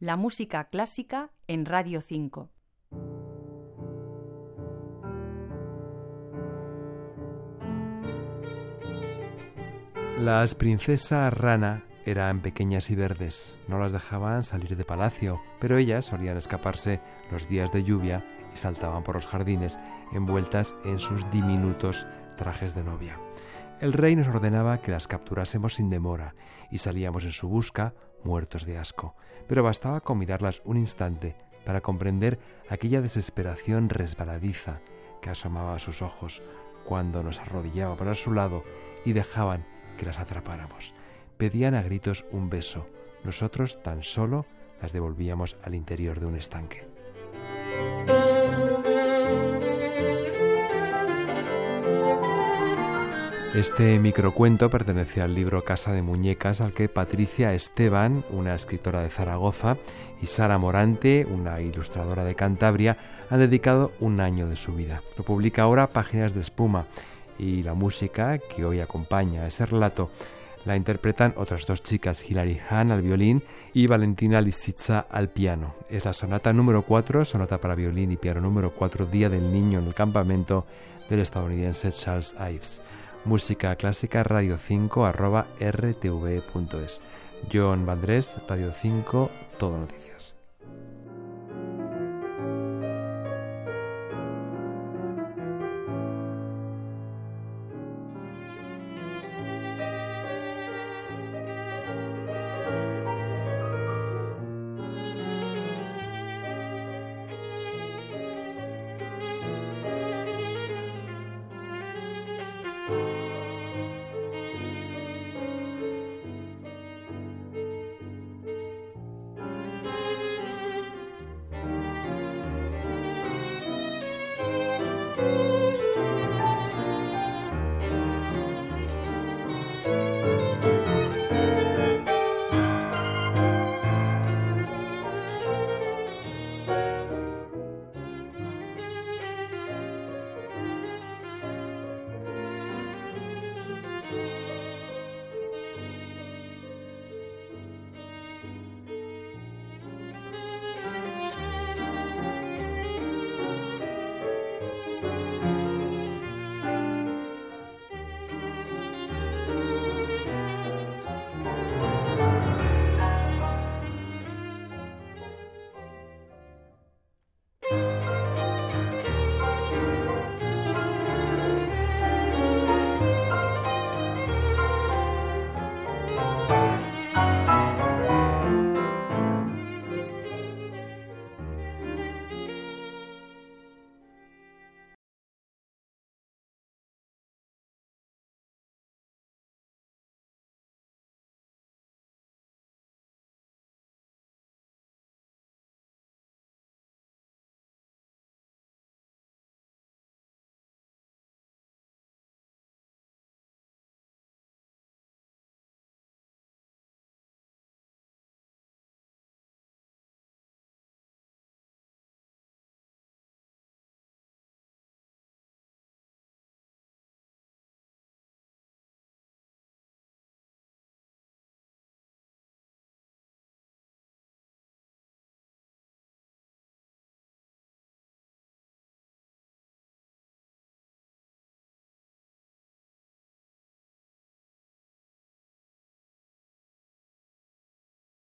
La música clásica en Radio 5. Las princesas rana eran pequeñas y verdes, no las dejaban salir de palacio, pero ellas solían escaparse los días de lluvia y saltaban por los jardines envueltas en sus diminutos trajes de novia. El rey nos ordenaba que las capturásemos sin demora y salíamos en su busca muertos de asco, pero bastaba con mirarlas un instante para comprender aquella desesperación resbaladiza que asomaba a sus ojos cuando nos arrodillaba por su lado y dejaban que las atrapáramos. Pedían a gritos un beso, nosotros tan solo las devolvíamos al interior de un estanque. Este microcuento pertenece al libro Casa de Muñecas al que Patricia Esteban, una escritora de Zaragoza, y Sara Morante, una ilustradora de Cantabria, han dedicado un año de su vida. Lo publica ahora Páginas de Espuma y la música que hoy acompaña a ese relato la interpretan otras dos chicas, Hilary Hahn al violín y Valentina Lisitsa al piano. Es la sonata número 4, sonata para violín y piano número 4, Día del Niño en el campamento del estadounidense Charles Ives. Música clásica radio 5 arroba rtv.es. John Vandrés, Radio 5, Todo Noticias.